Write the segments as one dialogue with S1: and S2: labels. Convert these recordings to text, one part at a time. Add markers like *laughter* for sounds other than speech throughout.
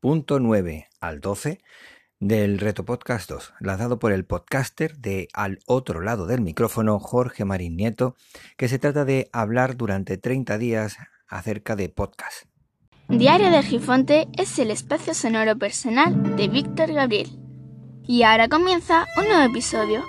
S1: punto 9 al 12 del Reto Podcast 2, lanzado por el podcaster de Al otro lado del micrófono, Jorge Marín Nieto, que se trata de hablar durante 30 días acerca de podcast.
S2: Diario de Gifonte es el espacio sonoro personal de Víctor Gabriel. Y ahora comienza un nuevo episodio.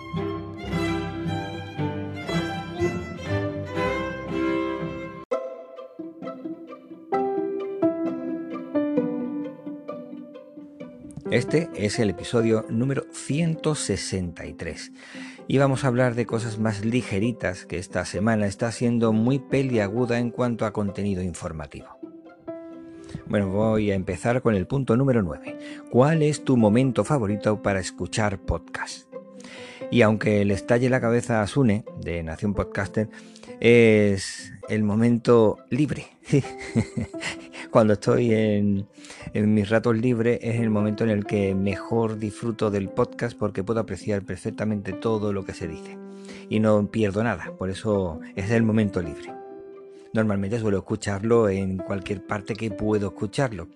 S1: Este es el episodio número 163 y vamos a hablar de cosas más ligeritas que esta semana está siendo muy peliaguda en cuanto a contenido informativo. Bueno, voy a empezar con el punto número 9. ¿Cuál es tu momento favorito para escuchar podcast? Y aunque le estalle la cabeza a Sune, de Nación Podcaster, es el momento libre. *laughs* Cuando estoy en, mis ratos libres es el momento en el que mejor disfruto del podcast porque puedo apreciar perfectamente todo lo que se dice y no pierdo nada. Por eso es el momento libre. Normalmente suelo escucharlo en cualquier parte que puedo escucharlo,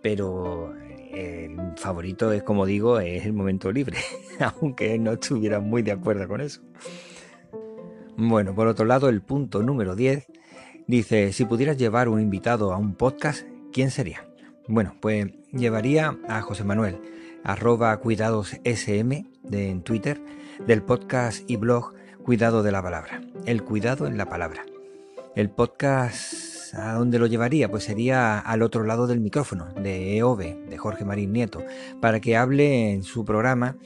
S1: pero el favorito es, como digo, es el momento libre, *laughs* aunque no estuviera muy de acuerdo con eso. Bueno, por otro lado, el punto número 10 dice, si pudieras llevar un invitado a un podcast, ¿quién sería? Bueno, pues llevaría a José Manuel, arroba cuidadosSM de, en Twitter, del podcast y blog Cuidado de la Palabra, el cuidado en la palabra. El podcast, ¿a dónde lo llevaría? Pues sería al otro lado del micrófono, de EOB, de Jorge Marín Nieto, para que hable en su programa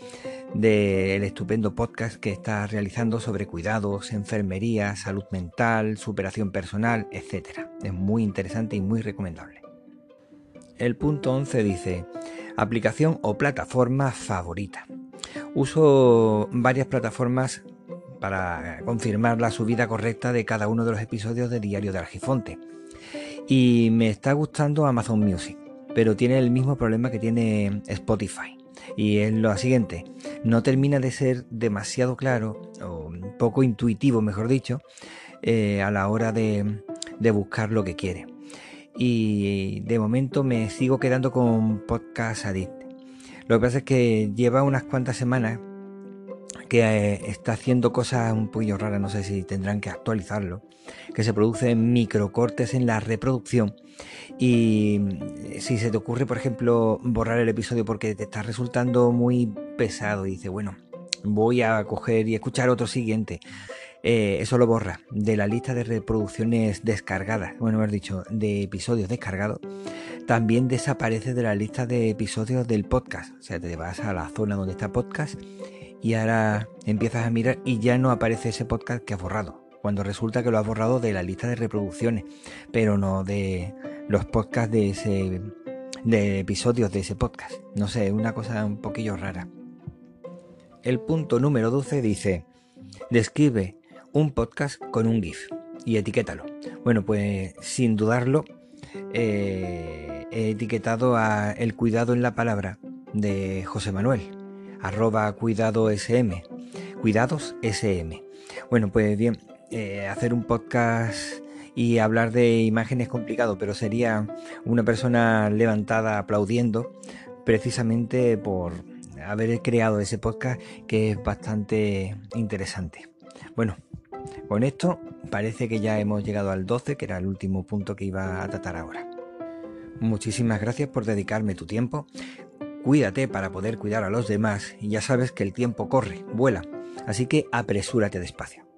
S1: del estupendo podcast que está realizando sobre cuidados, enfermería, salud mental, superación personal, etc. Es muy interesante y muy recomendable. El punto 11 dice, aplicación o plataforma favorita. Uso varias plataformas para confirmar la subida correcta de cada uno de los episodios de Diario de Argifonte. Y me está gustando Amazon Music, pero tiene el mismo problema que tiene Spotify y es lo siguiente, no termina de ser demasiado claro, o poco intuitivo, mejor dicho, eh, a la hora de, buscar lo que quiere. Y de momento me sigo quedando con Podcast Addict. Lo que pasa es que lleva unas cuantas semanas que eh, está haciendo cosas un poquillo raras, no sé si tendrán que actualizarlo, que se producen microcortes en la reproducción. Y si se te ocurre, por ejemplo, borrar el episodio porque te está resultando muy pesado y dices, bueno, voy a coger y escuchar otro siguiente, eh, eso lo borra de la lista de reproducciones descargadas, bueno, has dicho, de episodios descargados, también desaparece de la lista de episodios del podcast, o sea, te vas a la zona donde está podcast y ahora empiezas a mirar y ya no aparece ese podcast que has borrado, cuando resulta que lo has borrado de la lista de reproducciones, pero no de los podcasts de ese de episodios de ese podcast. No sé, una cosa un poquillo rara. El punto número 12 dice, describe un podcast con un GIF y etiquétalo. Bueno, pues sin dudarlo, eh, he etiquetado a El cuidado en la palabra de José Manuel arroba cuidado sm, cuidados sm. Bueno, pues bien, eh, hacer un podcast y hablar de imágenes es complicado, pero sería una persona levantada aplaudiendo precisamente por haber creado ese podcast que es bastante interesante. Bueno, con esto parece que ya hemos llegado al 12, que era el último punto que iba a tratar ahora. Muchísimas gracias por dedicarme tu tiempo. Cuídate para poder cuidar a los demás y ya sabes que el tiempo corre, vuela, así que apresúrate despacio.